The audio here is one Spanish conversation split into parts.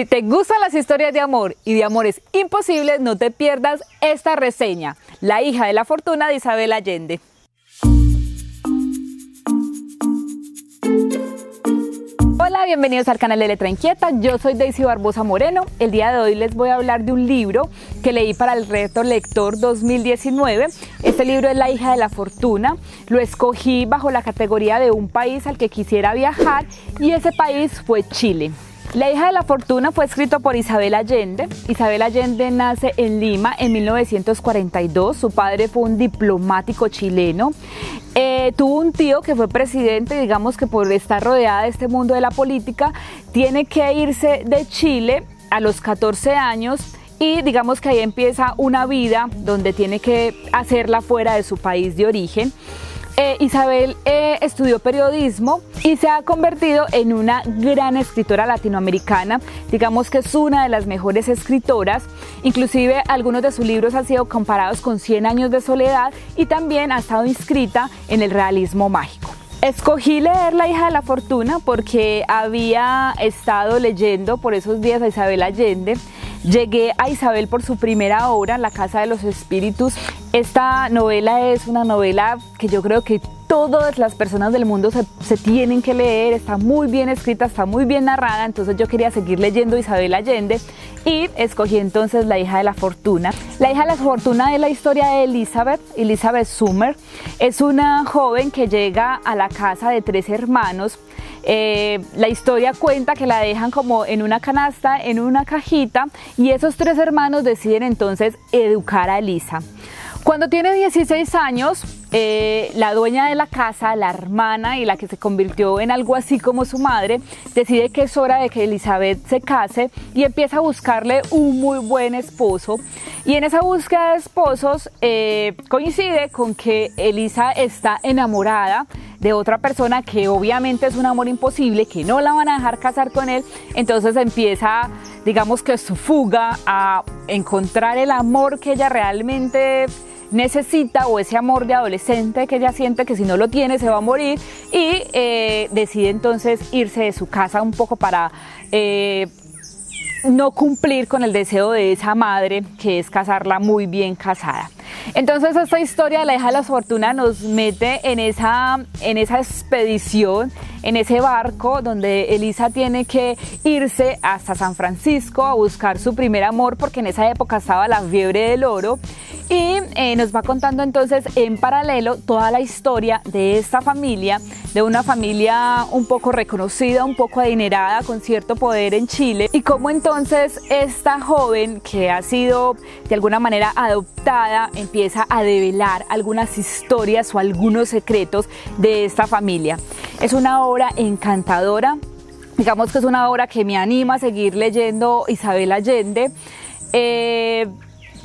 Si te gustan las historias de amor y de amores imposibles, no te pierdas esta reseña, La hija de la fortuna de Isabel Allende. Hola, bienvenidos al canal de Letra Inquieta. Yo soy Daisy Barbosa Moreno. El día de hoy les voy a hablar de un libro que leí para el Reto Lector 2019. Este libro es La hija de la fortuna. Lo escogí bajo la categoría de un país al que quisiera viajar y ese país fue Chile. La hija de la fortuna fue escrito por Isabel Allende. Isabel Allende nace en Lima en 1942. Su padre fue un diplomático chileno. Eh, tuvo un tío que fue presidente, digamos que por estar rodeada de este mundo de la política, tiene que irse de Chile a los 14 años y digamos que ahí empieza una vida donde tiene que hacerla fuera de su país de origen. Eh, Isabel eh, estudió periodismo y se ha convertido en una gran escritora latinoamericana. Digamos que es una de las mejores escritoras. Inclusive algunos de sus libros han sido comparados con 100 años de soledad y también ha estado inscrita en el realismo mágico. Escogí leer La hija de la fortuna porque había estado leyendo por esos días a Isabel Allende Llegué a Isabel por su primera obra, La Casa de los Espíritus. Esta novela es una novela que yo creo que todas las personas del mundo se, tienen que leer, está muy bien escrita, está muy bien narrada, entonces yo quería seguir leyendo Isabel Allende y escogí entonces La hija de la fortuna. La hija de la fortuna es la historia de Elizabeth, Elizabeth Summer. Es una joven que llega a la casa de tres hermanos eh, la historia cuenta que la dejan como en una canasta, en una cajita, y esos tres hermanos deciden entonces educar a Elisa. Cuando tiene 16 años, eh, la dueña de la casa, la hermana y la que se convirtió en algo así como su madre, decide que es hora de que Elizabeth se case y empieza a buscarle un muy buen esposo. Y en esa búsqueda de esposos eh, coincide con que Elisa está enamorada de otra persona que obviamente es un amor imposible, que no la van a dejar casar con él, entonces empieza, digamos que su fuga a encontrar el amor que ella realmente necesita o ese amor de adolescente que ella siente que si no lo tiene se va a morir y eh, decide entonces irse de su casa un poco para eh, no cumplir con el deseo de esa madre que es casarla muy bien casada. Entonces esta historia de la hija de la fortuna nos mete en esa, en esa expedición, en ese barco donde Elisa tiene que irse hasta San Francisco a buscar su primer amor porque en esa época estaba la fiebre del oro y eh, nos va contando entonces en paralelo toda la historia de esta familia, de una familia un poco reconocida, un poco adinerada, con cierto poder en Chile, y cómo entonces esta joven que ha sido de alguna manera adoptada empieza a develar algunas historias o algunos secretos de esta familia. Es una obra encantadora, digamos que es una obra que me anima a seguir leyendo Isabel Allende. Eh,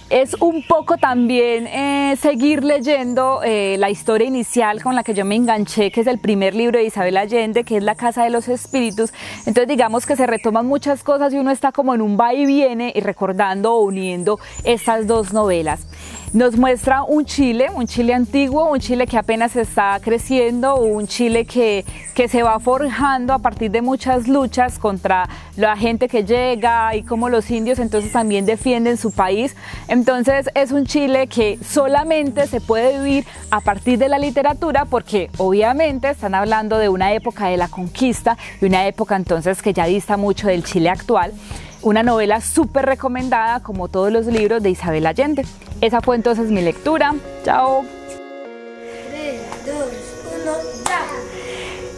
es un poco también eh, seguir leyendo eh, la historia inicial con la que yo me enganché, que es el primer libro de Isabel Allende, que es La Casa de los Espíritus. Entonces digamos que se retoman muchas cosas y uno está como en un va y viene y recordando o uniendo estas dos novelas nos muestra un Chile, un Chile antiguo, un Chile que apenas está creciendo, un Chile que, que se va forjando a partir de muchas luchas contra la gente que llega y como los indios entonces también defienden su país. Entonces es un Chile que solamente se puede vivir a partir de la literatura porque obviamente están hablando de una época de la conquista y una época entonces que ya dista mucho del Chile actual una novela súper recomendada como todos los libros de Isabel Allende. Esa fue entonces mi lectura. Chao. 3, 2, 1, ya.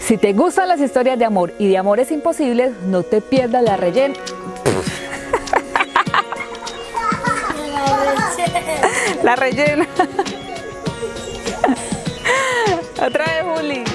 Si te gustan las historias de amor y de amores imposibles, no te pierdas la rellena. la rellena. Otra vez, Juli.